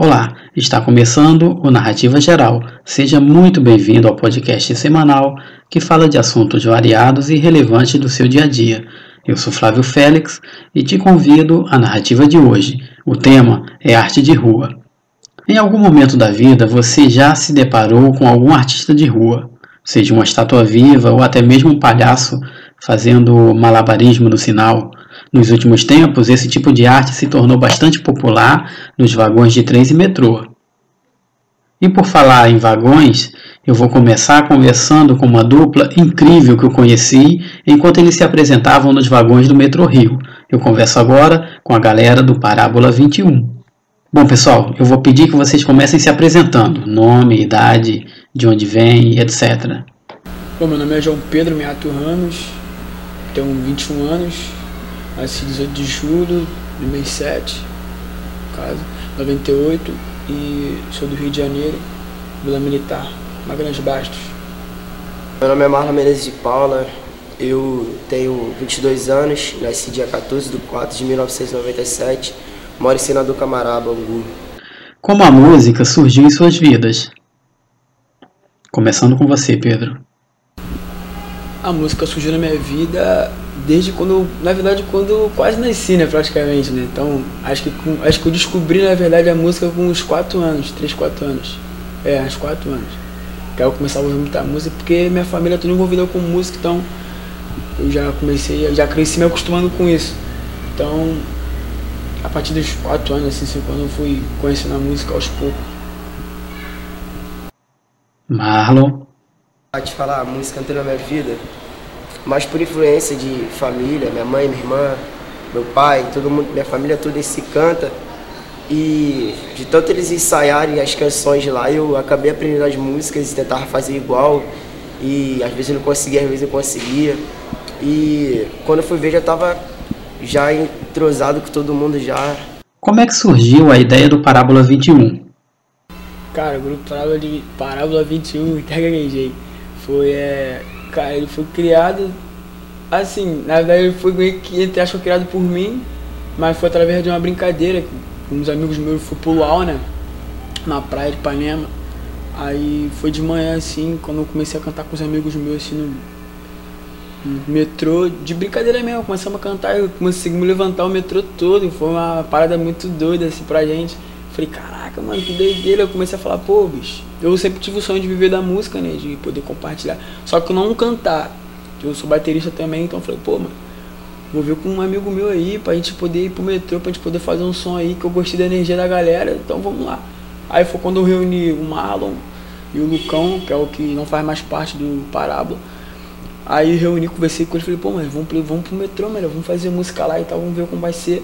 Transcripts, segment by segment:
Olá, está começando o Narrativa Geral. Seja muito bem-vindo ao podcast semanal que fala de assuntos variados e relevantes do seu dia a dia. Eu sou Flávio Félix e te convido à narrativa de hoje. O tema é arte de rua. Em algum momento da vida você já se deparou com algum artista de rua, seja uma estátua viva ou até mesmo um palhaço fazendo malabarismo no sinal nos últimos tempos, esse tipo de arte se tornou bastante popular nos vagões de trens e metrô. E por falar em vagões, eu vou começar conversando com uma dupla incrível que eu conheci enquanto eles se apresentavam nos vagões do metrô Rio. Eu converso agora com a galera do Parábola 21. Bom, pessoal, eu vou pedir que vocês comecem se apresentando: nome, idade, de onde vem, etc. Bom, meu nome é João Pedro Meato Ramos, tenho 21 anos, Nasci 18 de julho de 2007, caso, 98, e sou do Rio de Janeiro, Vila Militar, Magalhães Bastos. Meu nome é Marlon Menezes de Paula, eu tenho 22 anos, nasci dia 14 de 4 de 1997, moro em Senador Camaraba, Angu. Como a música surgiu em suas vidas? Começando com você, Pedro. A música surgiu na minha vida desde quando, na verdade, quando eu quase nasci, né, praticamente, né? Então, acho que, com, acho que eu descobri, na verdade, a música com uns 4 anos, 3, 4 anos. É, uns 4 anos. Que aí eu começava a ouvir muita música, porque minha família é toda envolvida com música, então eu já comecei, já cresci me acostumando com isso. Então, a partir dos 4 anos, assim, 5 anos, eu fui conhecendo a música aos poucos. Marlon. Te falar, a música entrou na minha vida mas por influência de família, minha mãe, minha irmã, meu pai, todo mundo, minha família toda se canta. E de tanto eles ensaiarem as canções lá, eu acabei aprendendo as músicas e tentava fazer igual. E às vezes eu não conseguia, às vezes eu conseguia. E quando eu fui ver já estava já entrosado com todo mundo já. Como é que surgiu a ideia do Parábola 21? Cara, o grupo Parábola, de, Parábola 21, gaguejei. Foi é, Cara, ele foi criado assim, na verdade ele foi meio que, entre aspas, criado por mim, mas foi através de uma brincadeira com uns amigos meus, fui pro Luau, né? Na praia de Ipanema. Aí foi de manhã, assim, quando eu comecei a cantar com os amigos meus, assim, no, no metrô, de brincadeira mesmo, começamos a cantar, eu consegui me levantar o metrô todo, foi uma parada muito doida, assim, pra gente. Falei, caraca, mano, que doideira. Eu comecei a falar, pô, bicho, eu sempre tive o sonho de viver da música, né? De poder compartilhar. Só que não cantar. Eu sou baterista também, então eu falei, pô, mano, vou ver com um amigo meu aí, pra gente poder ir pro metrô, pra gente poder fazer um som aí, que eu gostei da energia da galera, então vamos lá. Aí foi quando eu reuni o Marlon e o Lucão, que é o que não faz mais parte do Parábola. Aí reuni, conversei com eles, falei, pô, mas vamos, vamos pro metrô, melhor, vamos fazer música lá e tal, vamos ver como vai ser.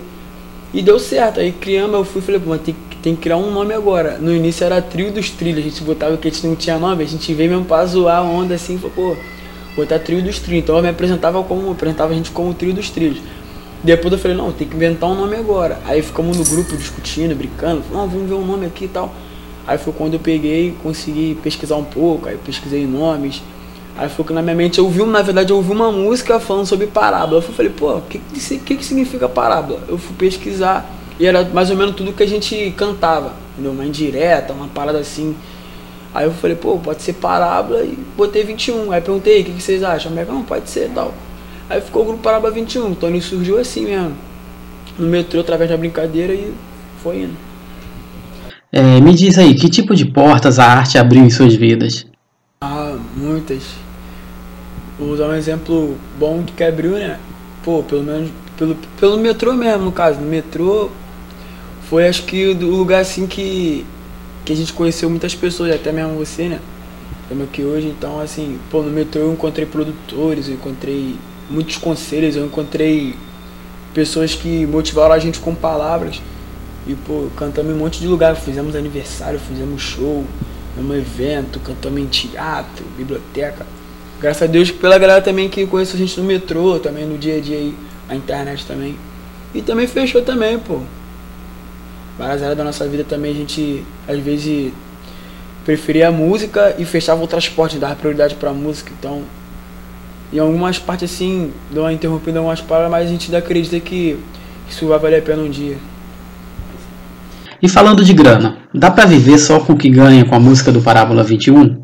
E deu certo. Aí criamos, eu fui falei, pô, tem, tem que criar um nome agora. No início era Trio dos Trilhos, a gente botava que a gente não tinha nome, a gente veio mesmo pra zoar a onda assim, falou, pô, botar Trio dos Trilhos. Então eu me apresentava como, apresentava a gente como Trio dos Trilhos. Depois eu falei, não, tem que inventar um nome agora. Aí ficamos no grupo discutindo, brincando, falou, não, vamos ver um nome aqui e tal. Aí foi quando eu peguei, consegui pesquisar um pouco, aí pesquisei nomes. Aí foi que na minha mente eu ouvi, na verdade, eu ouvi uma música falando sobre parábola. Eu falei, pô, o que, que, que significa parábola? Eu fui pesquisar e era mais ou menos tudo que a gente cantava, entendeu? Uma indireta, uma parada assim. Aí eu falei, pô, pode ser parábola e botei 21. Aí perguntei, o que, que vocês acham? A não, pode ser tal. Aí ficou o grupo Parábola 21. Então ele surgiu assim mesmo. No metrô, através da brincadeira e foi indo. É, me diz aí, que tipo de portas a arte abriu em suas vidas? Ah, muitas. Vou usar um exemplo bom que abriu, né? Pô, pelo menos pelo, pelo metrô mesmo, no caso. No metrô foi acho que o lugar assim que, que a gente conheceu muitas pessoas, até mesmo você, né? Como que hoje, então assim, pô, no metrô eu encontrei produtores, eu encontrei muitos conselhos, eu encontrei pessoas que motivaram a gente com palavras. E pô, cantamos em um monte de lugar, fizemos aniversário, fizemos show, um evento, cantamos em teatro, biblioteca. Graças a Deus pela galera também que conhece a gente no metrô, também no dia a dia aí, a internet também. E também fechou também, pô. Várias áreas da nossa vida também a gente, às vezes, preferia a música e fechava o transporte, dava prioridade pra música. Então, em algumas partes assim, deu uma interrompida algumas palavras, mas a gente ainda acredita que isso vai valer a pena um dia. E falando de grana, dá para viver só com o que ganha com a música do Parábola 21?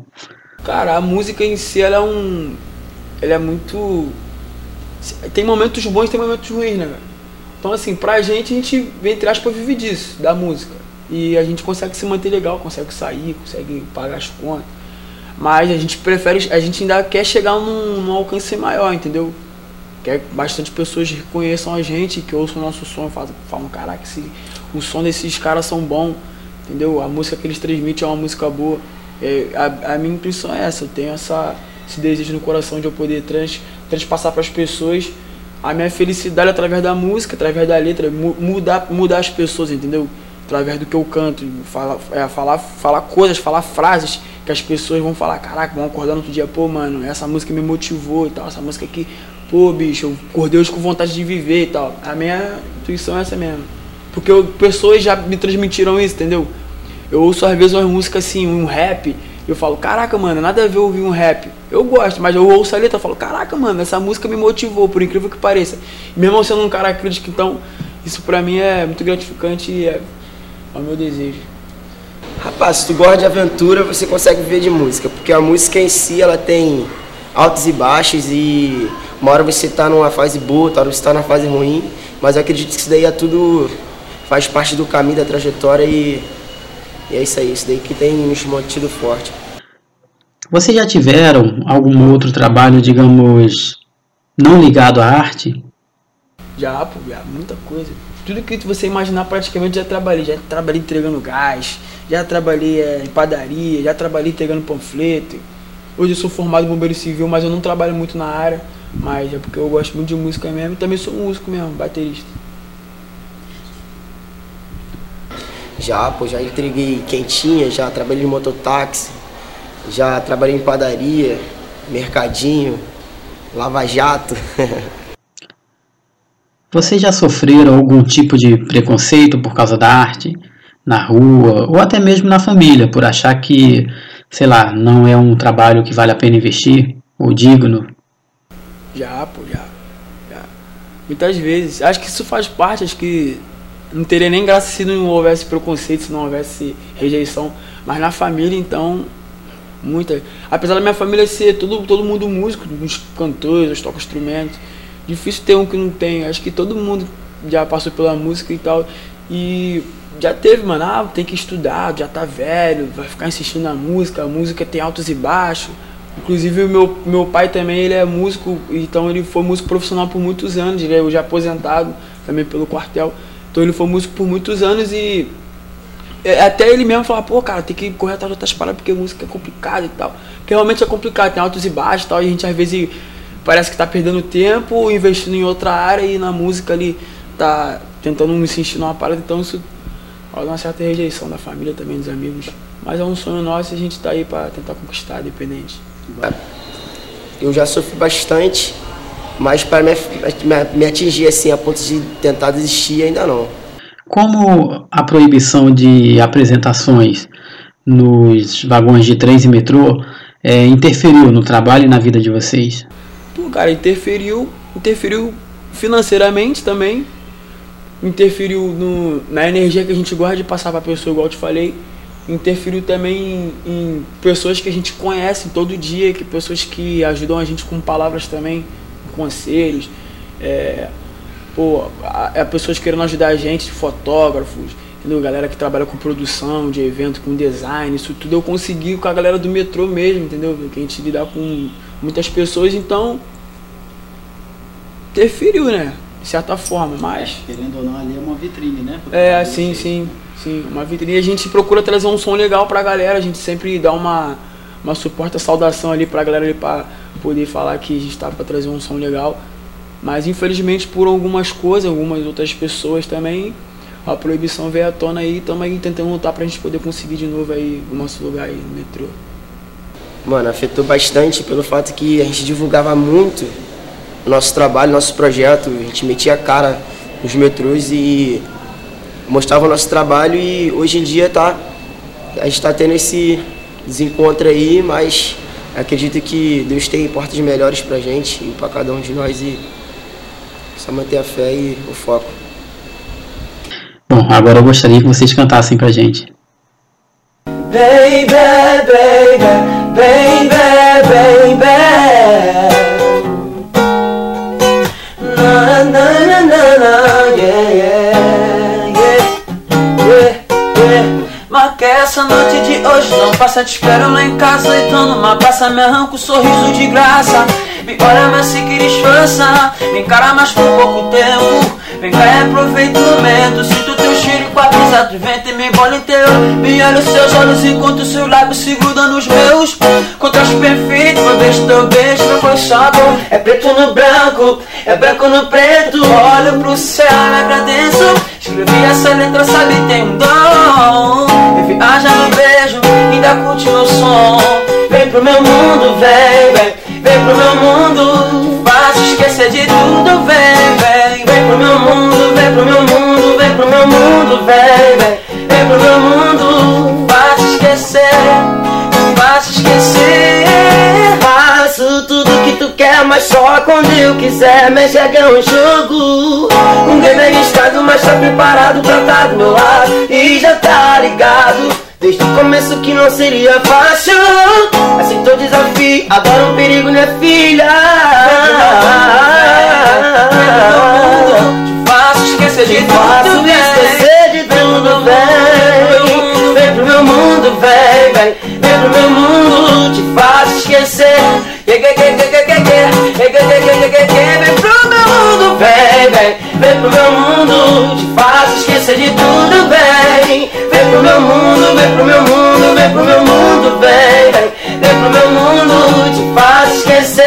Cara, a música em si ela é um. Ela é muito. Tem momentos bons e tem momentos ruins, né, velho? Então, assim, pra gente, a gente, entre aspas, vive disso, da música. E a gente consegue se manter legal, consegue sair, consegue pagar as contas. Mas a gente prefere, a gente ainda quer chegar num, num alcance maior, entendeu? Quer que bastante pessoas reconheçam a gente, que ouçam o nosso som falam, falam caraca, esse, o som desses caras são bom, entendeu? A música que eles transmitem é uma música boa. É, a, a, minha impressão é essa, eu tenho essa, esse desejo no coração de eu poder trans, transpassar para as pessoas a minha felicidade através da música, através da letra, mudar, mudar as pessoas, entendeu? Através do que eu canto, falar, é, falar, falar coisas, falar frases que as pessoas vão falar, caraca, vão acordar no outro dia, pô, mano, essa música me motivou e tal, essa música aqui, pô, bicho, eu acordei hoje com vontade de viver e tal. A minha intuição é essa mesmo. Porque eu, pessoas já me transmitiram isso, entendeu? Eu ouço às vezes umas músicas assim, um rap, eu falo, caraca, mano, nada a ver ouvir um rap. Eu gosto, mas eu ouço a letra e falo, caraca, mano, essa música me motivou, por incrível que pareça. Mesmo sendo um cara crítico, então, isso pra mim é muito gratificante e é, é o meu desejo. Rapaz, se tu gosta de aventura, você consegue viver de música, porque a música em si, ela tem altos e baixos e uma hora você tá numa fase boa, outra hora você tá na fase ruim, mas eu acredito que isso daí é tudo, faz parte do caminho, da trajetória e e é isso aí, isso daí que tem nos mantido forte. Vocês já tiveram algum outro trabalho, digamos, não ligado à arte? Já, pô, já, muita coisa. Tudo que você imaginar praticamente já trabalhei. Já trabalhei entregando gás, já trabalhei é, em padaria, já trabalhei entregando panfleto. Hoje eu sou formado em bombeiro civil, mas eu não trabalho muito na área. Mas é porque eu gosto muito de música mesmo e também sou músico mesmo, baterista. Já, pô, já entreguei quentinha, já trabalhei em mototáxi, já trabalhei em padaria, mercadinho, lava-jato. Vocês já sofreram algum tipo de preconceito por causa da arte? Na rua, ou até mesmo na família, por achar que, sei lá, não é um trabalho que vale a pena investir? Ou digno? Já, pô, já. já. Muitas vezes. Acho que isso faz parte, acho que não teria nem graça se não houvesse preconceito, se não houvesse rejeição. Mas na família, então, muita. Apesar da minha família ser todo, todo mundo músico, os cantores, os toca instrumentos, difícil ter um que não tem. Acho que todo mundo já passou pela música e tal. E já teve, mano, ah, tem que estudar, já tá velho, vai ficar insistindo na música, a música tem altos e baixos. Inclusive meu, meu pai também, ele é músico, então ele foi músico profissional por muitos anos, ele é já aposentado também pelo quartel. Então ele foi músico por muitos anos e é, até ele mesmo fala, pô, cara, tem que correr atrás de outras paradas porque música é complicada e tal. Porque realmente é complicado, tem altos e baixos e tal, e a gente às vezes parece que tá perdendo tempo investindo em outra área e na música ali tá tentando me insistir numa parada, então isso rola uma certa rejeição da família também, dos amigos. Mas é um sonho nosso e a gente tá aí para tentar conquistar, independente. Eu já sofri bastante mas para me, me, me atingir assim a ponto de tentar desistir ainda não. Como a proibição de apresentações nos vagões de trens e metrô é, interferiu no trabalho e na vida de vocês? Pô, cara, interferiu, interferiu financeiramente também, interferiu no, na energia que a gente gosta de passar para a pessoa, igual eu te falei, interferiu também em, em, pessoas que a gente conhece todo dia, que pessoas que ajudam a gente com palavras também conselhos, é, pô, a, a pessoas querendo ajudar a gente, fotógrafos, entendeu? galera que trabalha com produção de evento, com design, isso tudo eu consegui com a galera do metrô mesmo, entendeu? Que a gente lidar com muitas pessoas, então interferiu, né? De certa forma, mas. Querendo ou não, ali é uma vitrine, né? é, sim, sim, sim. Uma vitrine. A gente procura trazer um som legal pra galera, a gente sempre dá uma, uma suporta saudação ali pra galera ali pra poder falar que a gente estava para trazer um som legal. Mas infelizmente por algumas coisas, algumas outras pessoas também, a proibição veio à tona aí, estamos aí tentando lutar para a gente poder conseguir de novo aí o nosso lugar aí no metrô. Mano, afetou bastante pelo fato que a gente divulgava muito o nosso trabalho, nosso projeto, a gente metia a cara nos metrôs e mostrava o nosso trabalho e hoje em dia tá, a gente está tendo esse desencontro aí, mas acredito que Deus tem portas melhores pra gente e para cada um de nós e só manter a fé e o foco. Bom, Bom, agora eu gostaria que vocês cantassem pra gente. Baby, baby, baby, passa, te espero lá em casa E tô numa praça, me arranco um sorriso de graça. Me olha, mas se que disfarça Me encara, mas por pouco tempo. Vem cá e aproveita o momento Sinto teu cheiro com a brisa do vento e me embola inteiro Me olha os seus olhos enquanto os seus lábios se grudam nos meus. Contraste perfeito, meu beijo, teu beijo, meu sabor É preto no branco, é branco no preto. Olho pro céu e agradeço. Escrevi essa letra, sabe, tem um dom. E viaja no beijo, curte meu som Vem pro meu mundo, vem, vem. Vem pro meu mundo, faz esquecer de tudo, vem, vem. Vem pro meu mundo, vem pro meu mundo, vem pro meu mundo, vem, vem. Vem pro meu mundo, faz esquecer, faz esquecer. Faço tudo que tu quer, mas só quando eu quiser. Me enxerga um jogo Um game arriscado, mas tá preparado pra tá do meu lado. E já tá ligado Desde o começo que não seria fácil Aceitou desafio, adoro um perigo, né filha? Te faço esquecer de tudo, esquecer de tudo, vem Vem pro meu mundo, vem, vem Vem pro meu mundo, te faço esquecer Vem pro meu mundo, vem, vem Vem pro meu mundo, te faço esquecer de tudo, vem pro meu mundo, vem pro meu mundo, vem, vem. Vem pro meu mundo, te faço esquecer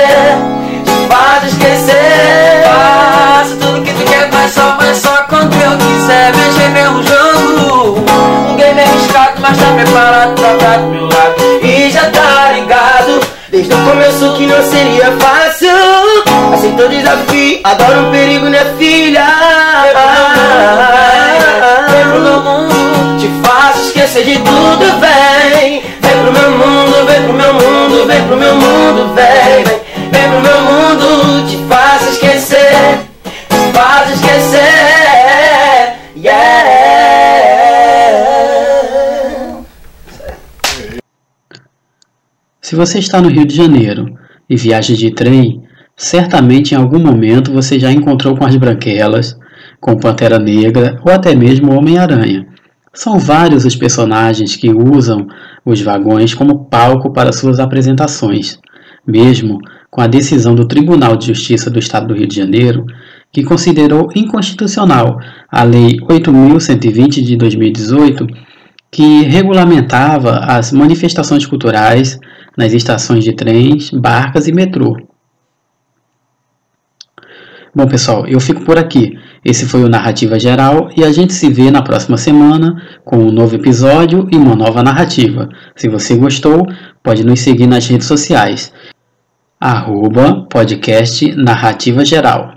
Te faço esquecer. Faço tudo que tu quer, mas só, mas só quando eu quiser. Mexer um jogo. Um game arriscado, mas tá preparado pra estar do meu lado. E já tá ligado. Desde o começo que não seria fácil. Aceitou o desafio, adoro um perigo, né filha? Esquecer de tudo, vem. Vem pro meu mundo, vem pro meu mundo, vem pro meu mundo, vem. Vem, pro meu mundo, te faço esquecer. Te faço esquecer, yeah. Se você está no Rio de Janeiro e viaja de trem, certamente em algum momento você já encontrou com as Branquelas, com Pantera Negra ou até mesmo Homem-Aranha. São vários os personagens que usam os vagões como palco para suas apresentações, mesmo com a decisão do Tribunal de Justiça do Estado do Rio de Janeiro, que considerou inconstitucional a Lei 8.120 de 2018, que regulamentava as manifestações culturais nas estações de trens, barcas e metrô. Bom, pessoal, eu fico por aqui. Esse foi o Narrativa Geral e a gente se vê na próxima semana com um novo episódio e uma nova narrativa. Se você gostou, pode nos seguir nas redes sociais. Arroba podcast Narrativa Geral.